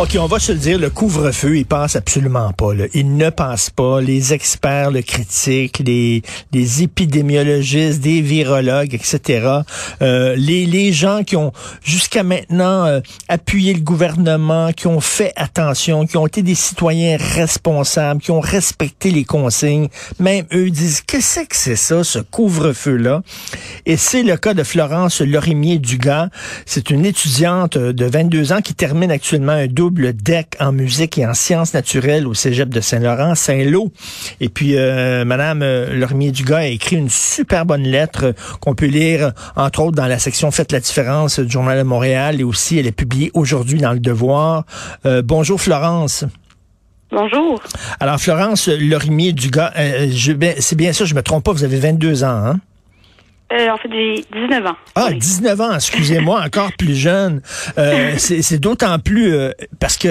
OK, on va se le dire, le couvre-feu, il passe absolument pas. Là. Il ne passe pas. Les experts le critiquent, les, les épidémiologistes, des virologues, etc. Euh, les, les gens qui ont jusqu'à maintenant euh, appuyé le gouvernement, qui ont fait attention, qui ont été des citoyens responsables, qui ont respecté les consignes, même eux disent, qu'est-ce que c'est ça, ce couvre-feu-là? Et c'est le cas de Florence Lorimier-Dugas. C'est une étudiante de 22 ans qui termine actuellement un double double deck en musique et en sciences naturelles au Cégep de Saint-Laurent, Saint-Lô. Et puis, euh, Madame euh, Lormier-Dugas a écrit une super bonne lettre qu'on peut lire, entre autres, dans la section Faites la différence du Journal de Montréal et aussi elle est publiée aujourd'hui dans Le Devoir. Euh, bonjour Florence. Bonjour. Alors Florence Lorimier-Dugas, euh, c'est bien ça, je me trompe pas, vous avez 22 ans, hein? Euh, en fait, j'ai 19 ans. Ah, 19 ans, excusez-moi, encore plus jeune. Euh, c'est d'autant plus euh, parce que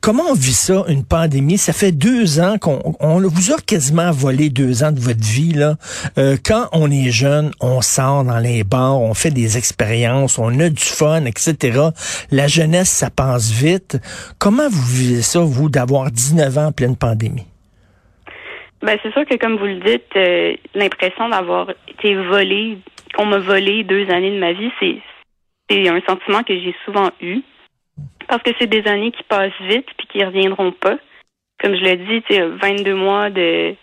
comment on vit ça, une pandémie? Ça fait deux ans qu'on on vous a quasiment volé deux ans de votre vie. Là. quand on est jeune, on sort dans les bars, on fait des expériences, on a du fun, etc. La jeunesse, ça passe vite. Comment vous vivez ça, vous, d'avoir 19 ans en pleine pandémie? Ben c'est sûr que comme vous le dites, euh, l'impression d'avoir été qu'on m'a volé deux années de ma vie, c'est un sentiment que j'ai souvent eu parce que c'est des années qui passent vite puis qui reviendront pas. Comme je l'ai dit, 22 mois de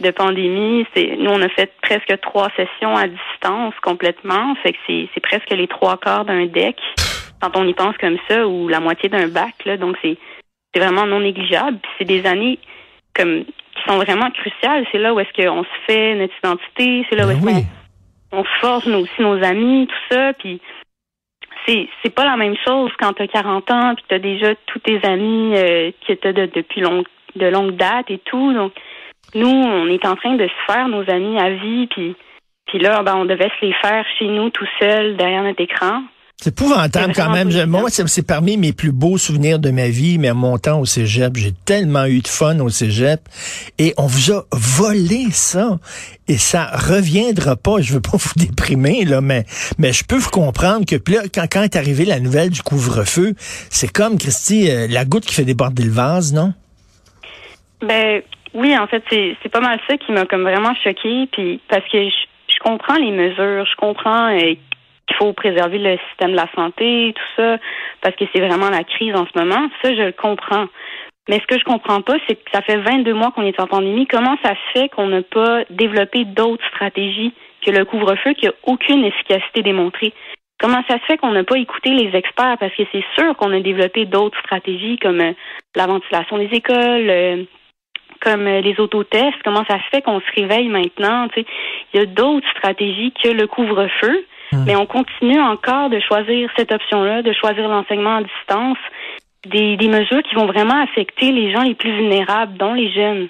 de pandémie, c'est nous on a fait presque trois sessions à distance complètement, fait que c'est c'est presque les trois quarts d'un deck quand on y pense comme ça ou la moitié d'un bac là, donc c'est c'est vraiment non négligeable. c'est des années comme qui sont vraiment cruciales. C'est là où est-ce qu'on se fait notre identité, c'est là où ben est-ce qu'on on forge nous aussi nos amis, tout ça. Puis c'est c'est pas la même chose quand tu as 40 ans puis tu as déjà tous tes amis euh, qui étaient de, depuis long, de longue date et tout. Donc nous, on est en train de se faire nos amis à vie puis puis là, ben, on devait se les faire chez nous tout seul derrière notre écran. C'est épouvantable quand même. moi, c'est parmi mes plus beaux souvenirs de ma vie, mais à mon temps au cégep, j'ai tellement eu de fun au cégep. Et on vous a volé ça. Et ça reviendra pas. Je veux pas vous déprimer, là, mais, mais je peux vous comprendre que là, quand, quand est arrivée la nouvelle du couvre-feu, c'est comme, Christy, euh, la goutte qui fait déborder le vase, non? Ben, oui, en fait, c'est pas mal ça qui m'a comme vraiment choqué. Puis, parce que je, comprends les mesures, je comprends euh, il faut préserver le système de la santé, tout ça, parce que c'est vraiment la crise en ce moment. Ça, je le comprends. Mais ce que je comprends pas, c'est que ça fait 22 mois qu'on est en pandémie. Comment ça se fait qu'on n'a pas développé d'autres stratégies que le couvre-feu qui a aucune efficacité démontrée? Comment ça se fait qu'on n'a pas écouté les experts? Parce que c'est sûr qu'on a développé d'autres stratégies comme euh, la ventilation des écoles, euh, comme euh, les autotests. Comment ça se fait qu'on se réveille maintenant? Il y a d'autres stratégies que le couvre-feu. Hmm. Mais on continue encore de choisir cette option-là, de choisir l'enseignement à distance, des, des mesures qui vont vraiment affecter les gens les plus vulnérables, dont les jeunes.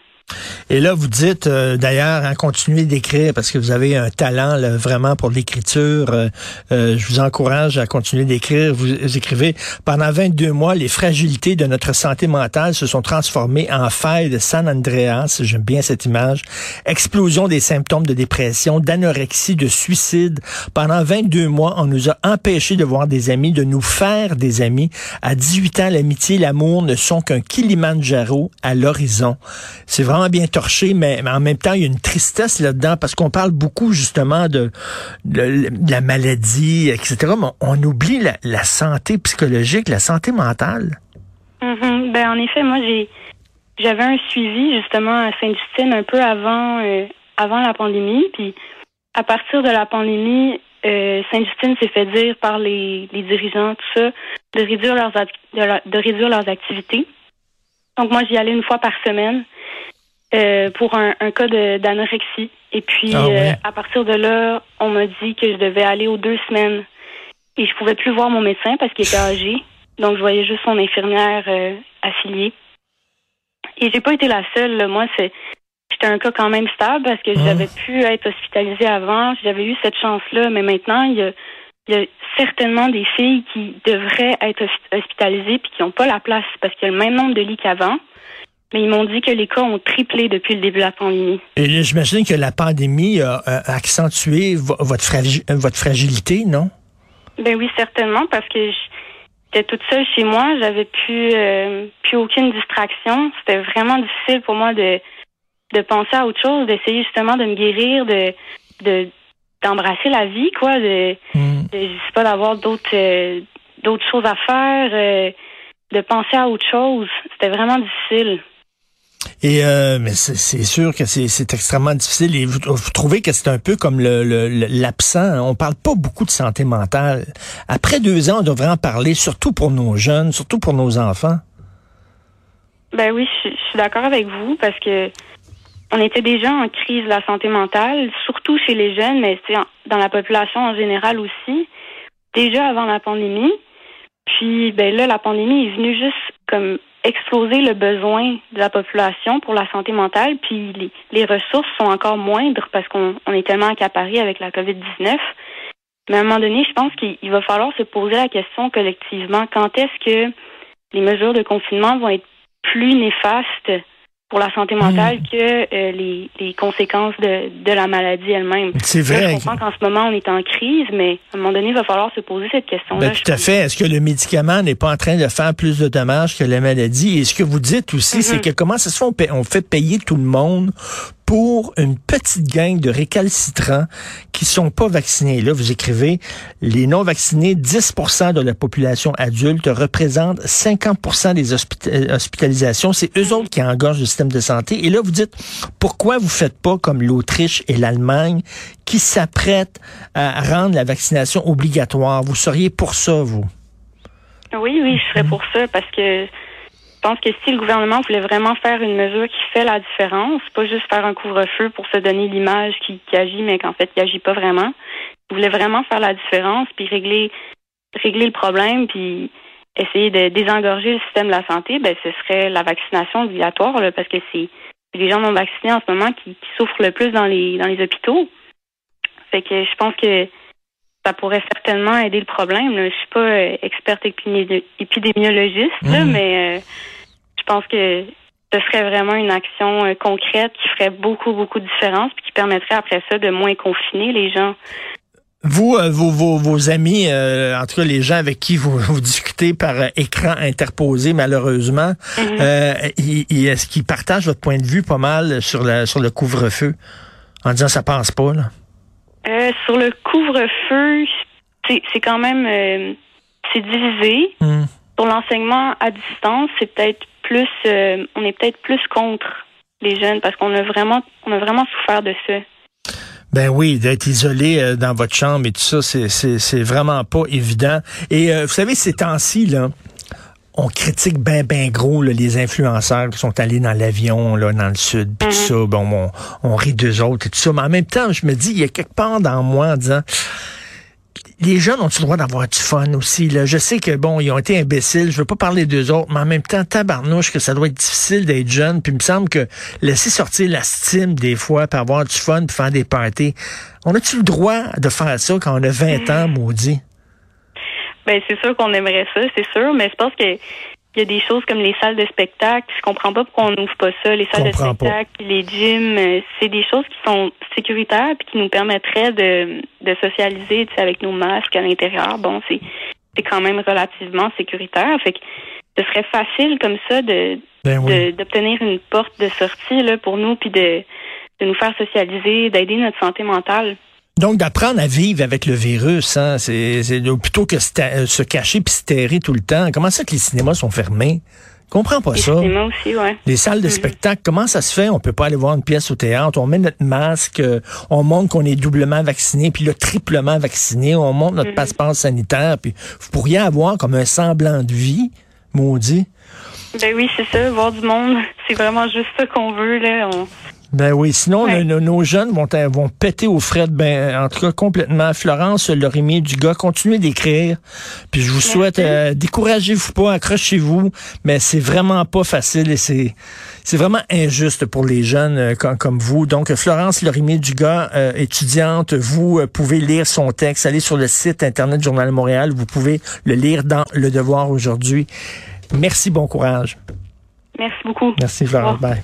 Et là, vous dites euh, d'ailleurs, hein, continuez d'écrire parce que vous avez un talent vraiment pour l'écriture. Euh, euh, je vous encourage à continuer d'écrire. Vous, écrivez pendant 22 mois, les fragilités de notre santé mentale se sont transformées en failles de San Andreas. J'aime bien cette image. Explosion des symptômes de dépression, d'anorexie, de suicide. Pendant 22 mois, on nous a empêchés de voir des amis, de nous faire des amis. À 18 ans, l'amitié, l'amour ne sont qu'un Kilimanjaro à l'horizon. C'est vraiment bien mais, en même temps, il y a une tristesse là-dedans parce qu'on parle beaucoup justement de, la maladie, etc. Mais on, oublie la, santé psychologique, la santé mentale. Mm-hmm. Ben en effet, moi j'avais un suivi justement à Sainte-Justine un peu avant euh, avant la pandémie, puis à partir de la pandémie, euh, Sainte-Justine s'est fait dire par les, dirigeants tout ça de réduire leurs de réduire leurs activités. Donc moi j'y allais une fois par semaine. Euh, pour un, un cas d'anorexie. Et puis, ah euh, à partir de là, on m'a dit que je devais aller aux deux semaines. Et je pouvais plus voir mon médecin parce qu'il était âgé. Donc, je voyais juste son infirmière euh, affiliée. Et j'ai pas été la seule. Moi, c'est j'étais un cas quand même stable parce que ah. j'avais pu être hospitalisée avant. J'avais eu cette chance-là. Mais maintenant, il y a, il y a certainement des filles qui devraient être hospitalisées puis qui n'ont pas la place parce qu'il y a le même nombre de lits qu'avant mais ils m'ont dit que les cas ont triplé depuis le début de la pandémie. Et j'imagine que la pandémie a, accentué votre, votre fragilité, non? Ben oui, certainement, parce que j'étais toute seule chez moi, j'avais plus, euh, plus aucune distraction. C'était vraiment difficile pour moi de, de penser à autre chose, d'essayer justement de me guérir, de, de d'embrasser la vie, quoi, de, hmm. je sais pas, d'avoir d'autres euh, d'autres choses à faire, euh, de penser à autre chose. C'était vraiment difficile. Et euh, mais c'est sûr que c'est extrêmement difficile. Et vous, trouvez que c'est un peu comme l'absent. Le, l'absent. on parle pas beaucoup de santé mentale. Après deux ans, on devrait en parler, surtout pour nos jeunes, surtout pour nos enfants. Ben oui, je, suis d'accord avec vous parce que on était déjà en crise de la santé mentale, surtout chez les jeunes, mais dans la population en général aussi. Déjà avant la pandémie. Puis ben là, la pandémie est venue juste comme exploser le besoin de la population pour la santé mentale, puis les, ressources sont encore moindres parce qu'on est tellement accaparé avec la COVID-19. Mais à un moment donné, je pense qu'il va falloir se poser la question collectivement, quand est-ce que les mesures de confinement vont être plus néfastes pour la santé mentale hmm. que euh, les, les, conséquences de, de la maladie elle-même. C'est vrai. je comprends qu'en ce moment, on est en crise, mais à un moment donné, il va falloir se poser cette question-là. Ben, tout à fait. Est-ce que le médicament n'est pas en train de faire plus de dommages que la maladie? Et ce que vous dites aussi, c'est mm-hmm. que comment ça se fait, on fait payer tout le monde pour une petite gang de récalcitrants qui sont pas vaccinés. Là, vous écrivez, les non-vaccinés, 10% de la population adulte représentent 50% des euh, hospitalisations. C'est eux autres qui engorgent le système de santé. Et là, vous dites, pourquoi vous faites pas comme l'Autriche et l'Allemagne qui s'apprêtent à rendre la vaccination obligatoire? Vous seriez pour ça, vous? Oui, oui, je serais pour ça parce que je pense que si le gouvernement voulait vraiment faire une mesure qui fait la différence, pas juste faire un couvre-feu pour se donner l'image qui, agit, mais qu'en fait, il agit pas vraiment. Il voulait vraiment faire la différence, puis régler, régler le problème, puis essayer de désengorger le système de la santé, ben ce serait la vaccination obligatoire, parce que c'est les gens non vaccinés en ce moment qui, souffrent le plus dans les dans les hôpitaux. Fait que je pense que ça pourrait certainement aider le problème. Je suis pas euh, experte épidémiologiste, mhm. mais euh, je pense que ce serait vraiment une action euh, concrète qui ferait beaucoup, beaucoup de différence puis qui permettrait après ça de moins confiner les gens. Vous, vos, vos, amis, en tout cas les gens avec qui vous, vous discutez par écran interposé, malheureusement, mhm. est-ce qu'ils partagent votre point de vue pas mal sur, la, sur le couvre-feu en disant ça passe pas là? Euh, sur le couvre-feu, c'est quand même euh, c'est divisé. Hmm. Pour l'enseignement à distance, c'est peut-être plus euh, on est peut-être plus contre les jeunes parce qu'on a vraiment on a vraiment souffert de ça. Ben oui, d'être isolé dans votre chambre et tout ça, c'est vraiment pas évident. Et vous savez, ces temps-ci, là, on critique ben ben gros les influenceurs qui sont allés dans l'avion là dans le sud puis tout mhm. ça bon on, rit d'eux autres et tout ça mais en même temps je me dis il y a quelque part dans moi en disant les jeunes ont le droit d'avoir du fun aussi là? Je sais que bon ils ont été imbéciles je veux pas parler d'eux autres mais en même temps tabarnouche que ça doit être difficile d'être jeune puis il me semble que laisser sortir la stime des fois puis avoir du fun puis faire des parties on a-tu le droit de faire ça quand on a 20 ans maudit? Ben c'est sûr qu'on aimerait ça, c'est sûr, mais je pense que il y a des choses comme les salles de spectacle. Je comprends pas pourquoi on n'ouvre pas ça. Les salles de spectacle, les gyms, euh, c'est des choses qui sont sécuritaires et qui nous permettraient de, de socialiser avec nos masques à l'intérieur. Bon, c'est c'est quand même relativement sécuritaire. Fait que ce serait facile comme ça de ben d'obtenir une porte de sortie là pour nous puis de de nous faire socialiser, d'aider notre santé mentale. Donc, d'apprendre à vivre avec le virus, hein, c'est plutôt que euh, se cacher puis se terrer tout le temps. Comment ça que les cinémas sont fermés? comprends pas ça. Aussi, ouais. Les salles de mm-hmm. spectacle, comment ça se fait? On peut pas aller voir une pièce au théâtre. On met notre masque, euh, on montre qu'on est doublement vacciné, puis le triplement vacciné. On montre notre mm-hmm. passeport sanitaire, puis vous pourriez avoir comme un semblant de vie, maudit. Ben oui, c'est ça, voir du monde. C'est vraiment juste ça qu'on veut, là. Ben oui, sinon nos, jeunes vont, vont péter aux frais, ben en tout cas complètement. Florence du gars, continuez d'écrire. Puis je vous souhaite, euh, découragez-vous pas, accrochez-vous, mais c'est vraiment pas facile et c'est c'est vraiment injuste pour les jeunes euh, comme, vous. Donc Florence Lorimier Dugas, euh, étudiante, vous pouvez lire son texte, allez sur le site internet Journal de Montréal, vous pouvez le lire dans Le Devoir aujourd'hui. Merci, bon courage. Merci beaucoup. Merci, Florence. Bye.